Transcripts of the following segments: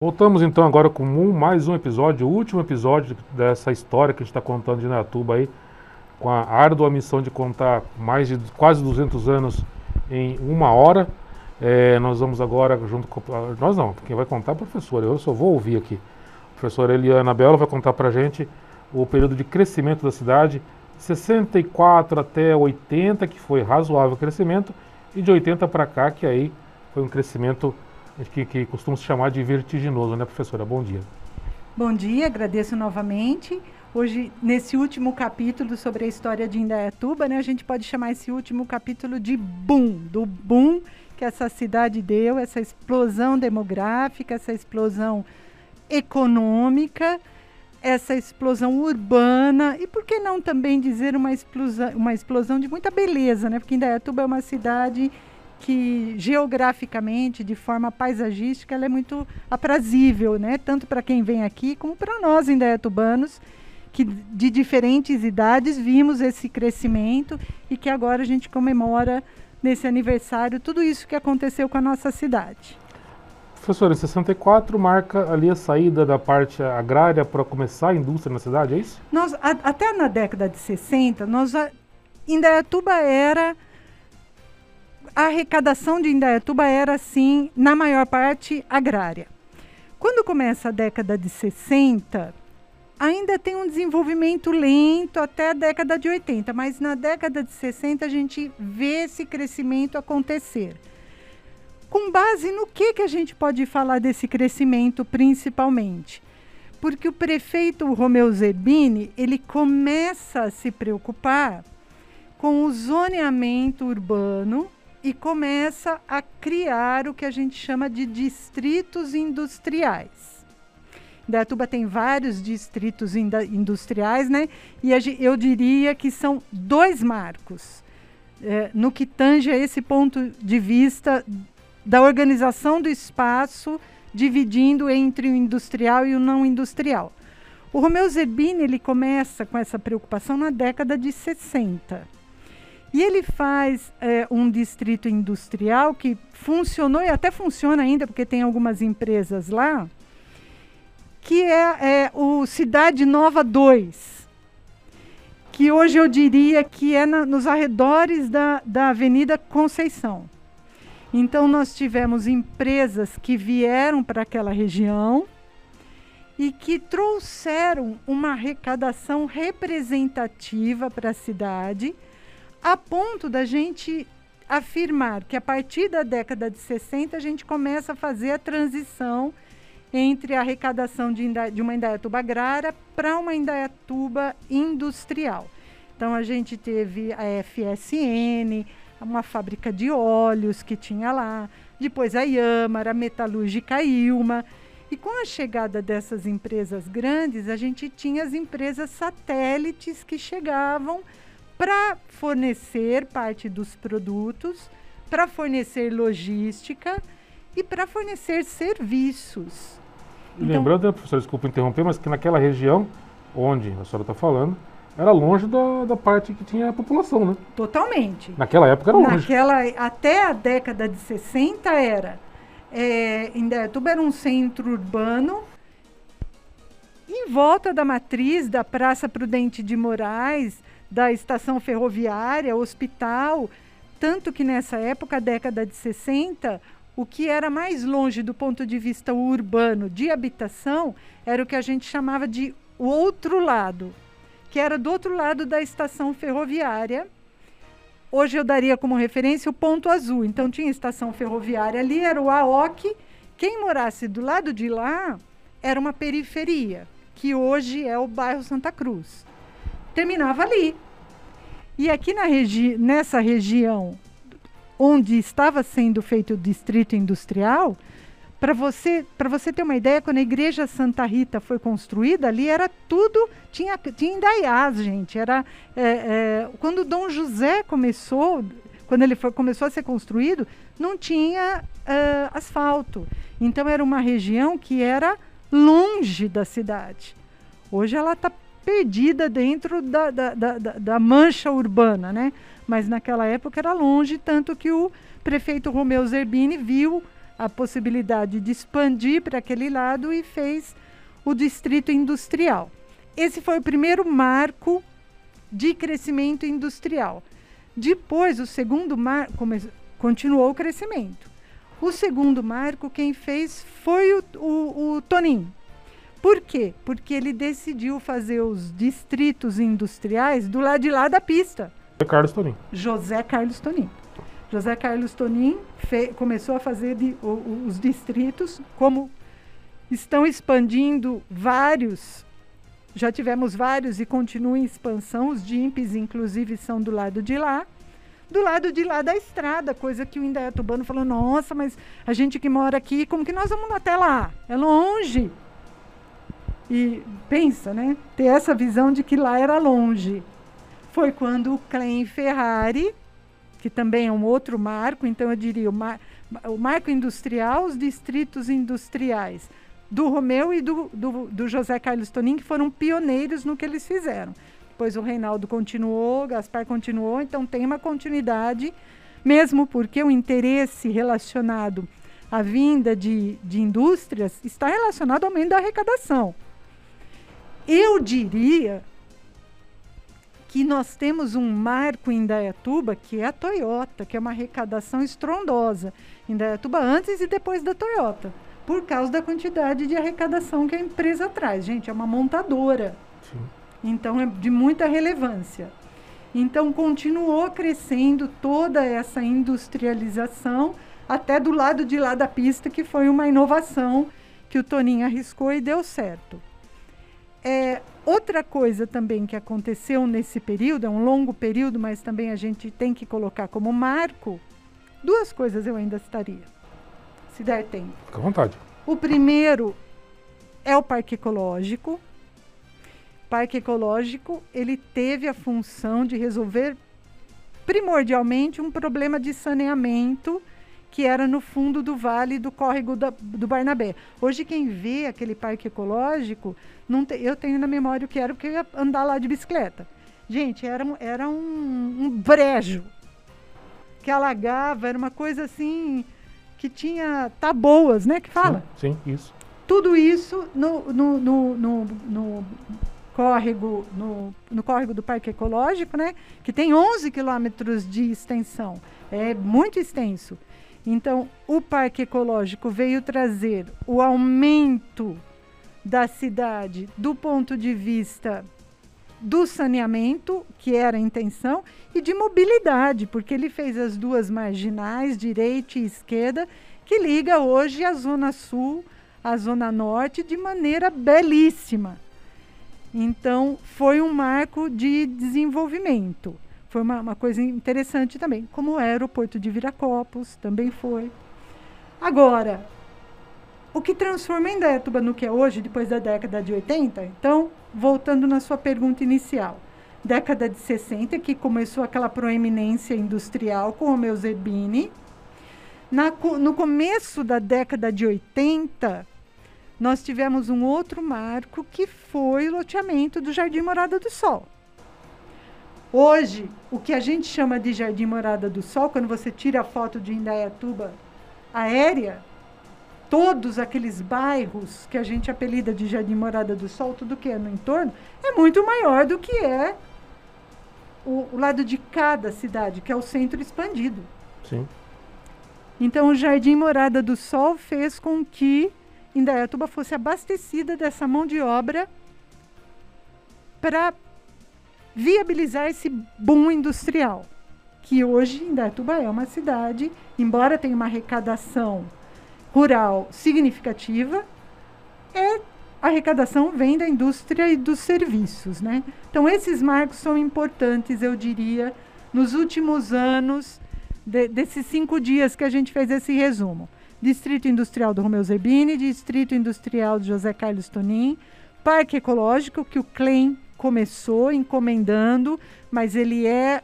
Voltamos então agora com um, mais um episódio, o último episódio dessa história que a gente está contando de Neatuba aí, com a árdua missão de contar mais de quase 200 anos em uma hora. É, nós vamos agora, junto com. Nós não, quem vai contar é a professora, eu só vou ouvir aqui. A professora Eliana Bela vai contar para a gente o período de crescimento da cidade, 64 até 80, que foi razoável crescimento, e de 80 para cá, que aí foi um crescimento que, que costuma se chamar de vertiginoso, né, professora? Bom dia. Bom dia, agradeço novamente. Hoje, nesse último capítulo sobre a história de Indaiatuba, né, a gente pode chamar esse último capítulo de boom, do boom que essa cidade deu, essa explosão demográfica, essa explosão econômica, essa explosão urbana e por que não também dizer uma explosão, uma explosão de muita beleza, né? Porque Indaiatuba é uma cidade que geograficamente, de forma paisagística, ela é muito aprazível, né? Tanto para quem vem aqui como para nós indaiatubanos, que de diferentes idades vimos esse crescimento e que agora a gente comemora nesse aniversário tudo isso que aconteceu com a nossa cidade. Professor, em 64 marca ali a saída da parte agrária para começar a indústria na cidade, é isso? Nós, a, até na década de 60, nós, Indaiatuba era a arrecadação de Indaiatuba era, sim, na maior parte, agrária. Quando começa a década de 60, ainda tem um desenvolvimento lento até a década de 80, mas na década de 60 a gente vê esse crescimento acontecer. Com base no que, que a gente pode falar desse crescimento principalmente? Porque o prefeito Romeu Zerbini, ele começa a se preocupar com o zoneamento urbano e começa a criar o que a gente chama de distritos industriais. Datuba tem vários distritos industriais, né? E eu diria que são dois marcos é, no que tange a esse ponto de vista da organização do espaço, dividindo entre o industrial e o não industrial. O Romeu Zerbini ele começa com essa preocupação na década de 60 e ele faz é, um distrito industrial que funcionou e até funciona ainda, porque tem algumas empresas lá, que é, é o Cidade Nova 2, que hoje eu diria que é na, nos arredores da, da Avenida Conceição. Então, nós tivemos empresas que vieram para aquela região e que trouxeram uma arrecadação representativa para a cidade a ponto da gente afirmar que a partir da década de 60 a gente começa a fazer a transição entre a arrecadação de, de uma Indaiatuba agrária para uma Indaiatuba industrial. Então a gente teve a FSN, uma fábrica de óleos que tinha lá, depois a Yamara, a Metalúrgica Ilma. E com a chegada dessas empresas grandes, a gente tinha as empresas satélites que chegavam para fornecer parte dos produtos, para fornecer logística e para fornecer serviços. Então, Lembrando, né, professor, desculpa interromper, mas que naquela região onde a senhora está falando, era longe da, da parte que tinha a população, né? Totalmente. Naquela época era longe. Naquela, até a década de 60 era. É, Indaiatuba era um centro urbano em volta da matriz da Praça Prudente de Moraes, da estação ferroviária, hospital, tanto que nessa época, década de 60, o que era mais longe do ponto de vista urbano de habitação era o que a gente chamava de o outro lado, que era do outro lado da estação ferroviária. Hoje eu daria como referência o ponto azul. Então tinha estação ferroviária ali, era o AOC. Quem morasse do lado de lá era uma periferia, que hoje é o bairro Santa Cruz terminava ali. E aqui na regi nessa região onde estava sendo feito o distrito industrial, para você, para você ter uma ideia, quando a igreja Santa Rita foi construída, ali era tudo, tinha, tinha indaiás, gente. Era, é, é, quando Dom José começou, quando ele foi, começou a ser construído, não tinha é, asfalto. Então era uma região que era longe da cidade. Hoje ela está perdida dentro da, da, da, da, mancha urbana, né? Mas naquela época era longe, tanto que o prefeito Romeu Zerbini viu a possibilidade de expandir para aquele lado e fez o distrito industrial. Esse foi o primeiro marco de crescimento industrial. Depois, o segundo marco continuou o crescimento. O segundo marco, quem fez foi o, o, o Toninho. Por quê? Porque ele decidiu fazer os distritos industriais do lado de lá da pista. José Carlos Tonin. José Carlos Tonin. José Carlos Tonin começou a fazer de, o, os distritos, como estão expandindo vários, já tivemos vários e continuam em expansão, os DIMPs, inclusive, são do lado de lá. Do lado de lá da estrada, coisa que o Indaiatubano falou, nossa, mas a gente que mora aqui, como que nós vamos até lá? É longe. E pensa, né? Ter essa visão de que lá era longe. Foi quando o Clem Ferrari, que também é um outro marco, então eu diria o, mar, o marco industrial, os distritos industriais do Romeu e do, do, do, José Carlos Tonin, que foram pioneiros no que eles fizeram. Depois o Reinaldo continuou, Gaspar continuou, então tem uma continuidade, mesmo porque o interesse relacionado à vinda de, de indústrias está relacionado ao aumento da arrecadação. Eu diria que nós temos um marco em Dayatuba, que é a Toyota, que é uma arrecadação estrondosa em Dayatuba antes e depois da Toyota, por causa da quantidade de arrecadação que a empresa traz. Gente, é uma montadora. Sim. Então é de muita relevância. Então continuou crescendo toda essa industrialização até do lado de lá da pista, que foi uma inovação que o Toninho arriscou e deu certo. É, outra coisa também que aconteceu nesse período, é um longo período, mas também a gente tem que colocar como marco, duas coisas eu ainda citaria, se der tempo. Fica à vontade. O primeiro é o Parque Ecológico. O Parque Ecológico, ele teve a função de resolver primordialmente um problema de saneamento que era no fundo do vale do córrego da, do Barnabé. Hoje quem vê aquele parque ecológico, não te, eu tenho na memória o que era, porque eu ia andar lá de bicicleta. Gente, era, era um, um brejo que alagava, era uma coisa assim que tinha taboas, né? Que fala? Sim, sim isso. Tudo isso no, no, no, no, no córrego, no, no córrego do Parque Ecológico, né? Que tem 11 quilômetros de extensão. É muito extenso. Então, o Parque Ecológico veio trazer o aumento da cidade do ponto de vista do saneamento, que era a intenção, e de mobilidade, porque ele fez as duas marginais, direita e esquerda, que liga hoje a Zona Sul à Zona Norte de maneira belíssima. Então, foi um marco de desenvolvimento. Foi uma, uma coisa interessante também, como o aeroporto de Viracopos também foi. Agora, o que transformou Indaiatuba no que é hoje, depois da década de 80, então, voltando na sua pergunta inicial, década de 60, que começou aquela proeminência industrial com o meu Zerbini. Na, no começo da década de 80, nós tivemos um outro marco que foi o loteamento do Jardim Morada do Sol. Hoje, o que a gente chama de Jardim Morada do Sol, quando você tira a foto de Indaiatuba aérea, todos aqueles bairros que a gente apelida de Jardim Morada do Sol, tudo que é no entorno, é muito maior do que é o, o lado de cada cidade, que é o centro expandido. Sim. Então, o Jardim Morada do Sol fez com que Indaiatuba fosse abastecida dessa mão de obra para viabilizar esse boom industrial, que hoje Indaiatuba é uma cidade, embora tenha uma arrecadação rural significativa, é a arrecadação vem da indústria e dos serviços, né? Então esses marcos são importantes, eu diria, nos últimos anos de, desses cinco dias que a gente fez esse resumo. Distrito Industrial do Romeu Zerbini, Distrito Industrial do José Carlos Tonin, Parque Ecológico, que o CLEM começou encomendando, mas ele é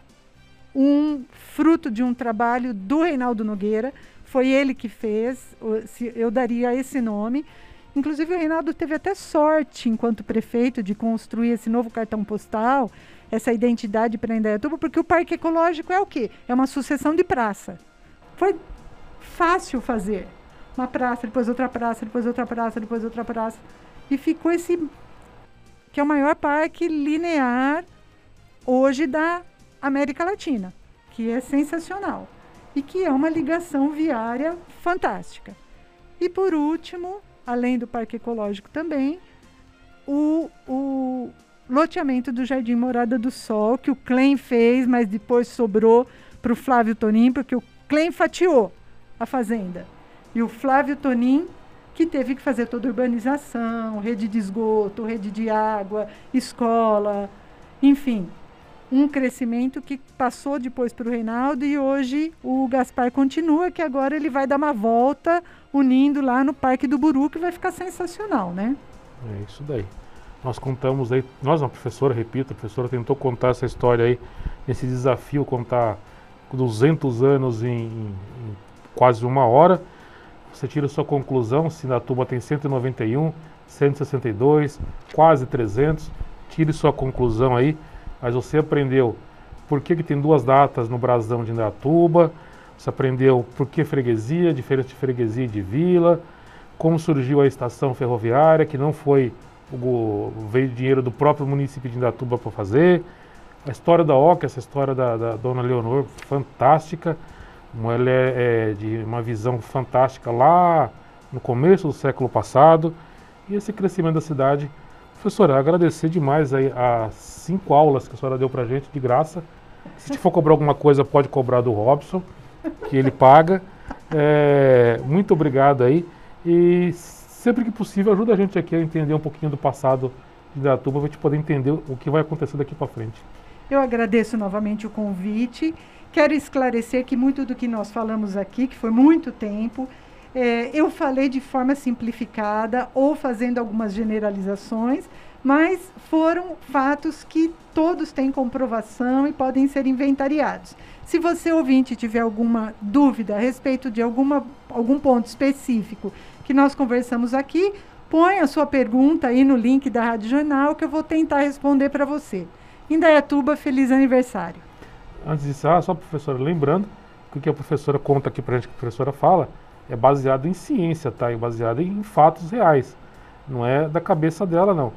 um fruto de um trabalho do Reinaldo Nogueira. Foi ele que fez, eu daria esse nome. Inclusive, o Reinaldo teve até sorte, enquanto prefeito, de construir esse novo cartão postal, essa identidade para Indaiatuba, porque o Parque Ecológico é o quê? É uma sucessão de praça. Foi fácil fazer. uma praça, depois outra praça, depois outra praça, depois outra praça. E ficou esse que é o maior parque linear hoje da América Latina, que é sensacional e que é uma ligação viária fantástica. E por último, além do Parque Ecológico também, o, o loteamento do Jardim Morada do Sol, que o Clem fez, mas depois sobrou para o Flávio Tonim, porque o Clem fatiou a fazenda. E o Flávio Tonim, que teve que fazer toda a urbanização, rede de esgoto, rede de água, escola, enfim, um crescimento que passou depois para o Reinaldo e hoje o Gaspar continua, que agora ele vai dar uma volta unindo lá no Parque do Buru, que vai ficar sensacional, né? É isso daí. Nós contamos aí, nós, uma professora, repito, a professora tentou contar essa história aí, esse desafio, contar 200 anos em, em quase uma hora. Você tira sua conclusão, se na tuba tem 191, 162, quase 300, tire sua conclusão aí. Mas você aprendeu por que, que tem duas datas no brasão de Indaiatuba, você aprendeu por que freguesia, diferença de freguesia e de vila, como surgiu a estação ferroviária, que não foi o, veio dinheiro do próprio município de Indaiatuba para fazer, a história da OCA, essa história da, da dona Leonor, fantástica, ela é, é de uma visão fantástica lá no começo do século passado, e esse crescimento da cidade Professora, agradecer demais aí as cinco aulas que a senhora deu pra gente de graça. Se for cobrar alguma coisa, pode cobrar do Robson, que ele paga. É, muito obrigado aí. E sempre que possível, ajuda a gente aqui a entender um pouquinho do passado de Datuba, para a gente poder entender o que vai acontecer daqui para frente. Eu agradeço novamente o convite. Quero esclarecer que muito do que nós falamos aqui, que foi muito tempo, é, eu falei de forma simplificada ou fazendo algumas generalizações, mas foram fatos que todos têm comprovação e podem ser inventariados. Se você ouvinte tiver alguma dúvida a respeito de alguma, algum ponto específico que nós conversamos aqui, põe a sua pergunta aí no link da Rádio Jornal que eu vou tentar responder para você. Indaiatuba, feliz aniversário. Antes disso, ah, só professora, lembrando que o que a professora conta aqui para a gente, que a professora fala, é baseado em ciência, tá? É baseado em fatos reais. Não é da cabeça dela, não.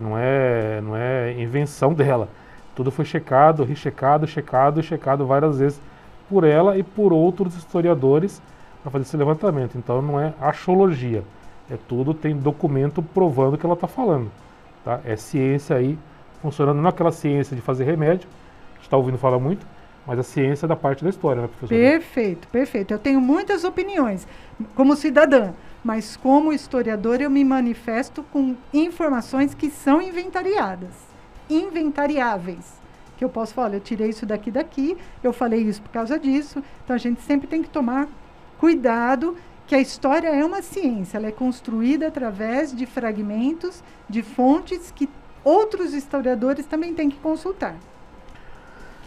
Não é, não é invenção dela. Tudo foi checado, rechecado, checado, checado várias vezes por ela e por outros historiadores para fazer esse levantamento. Então não é axiologia. É tudo, tem documento provando o que ela está falando. Tá? É ciência aí funcionando, não é aquela ciência de fazer remédio, está ouvindo falar muito, mas a ciência é da parte da história, né, professor? Perfeito, perfeito. Eu tenho muitas opiniões como cidadã, mas como historiador eu me manifesto com informações que são inventariadas, inventariáveis. Que eu posso falar, eu tirei isso daqui daqui, eu falei isso por causa disso. Então a gente sempre tem que tomar cuidado que a história é uma ciência, ela é construída através de fragmentos, de fontes que outros historiadores também têm que consultar.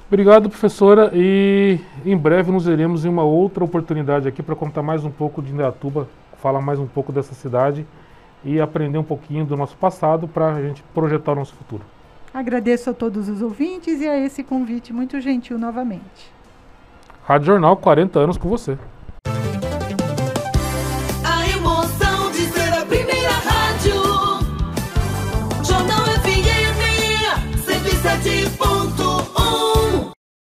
Obrigado, professora, e em breve nos veremos em uma outra oportunidade aqui para contar mais um pouco de Indaiatuba, falar mais um pouco dessa cidade e aprender um pouquinho do nosso passado para a gente projetar o nosso futuro. Agradeço a todos os ouvintes e a esse convite muito gentil novamente. Rádio Jornal, 40 anos com você.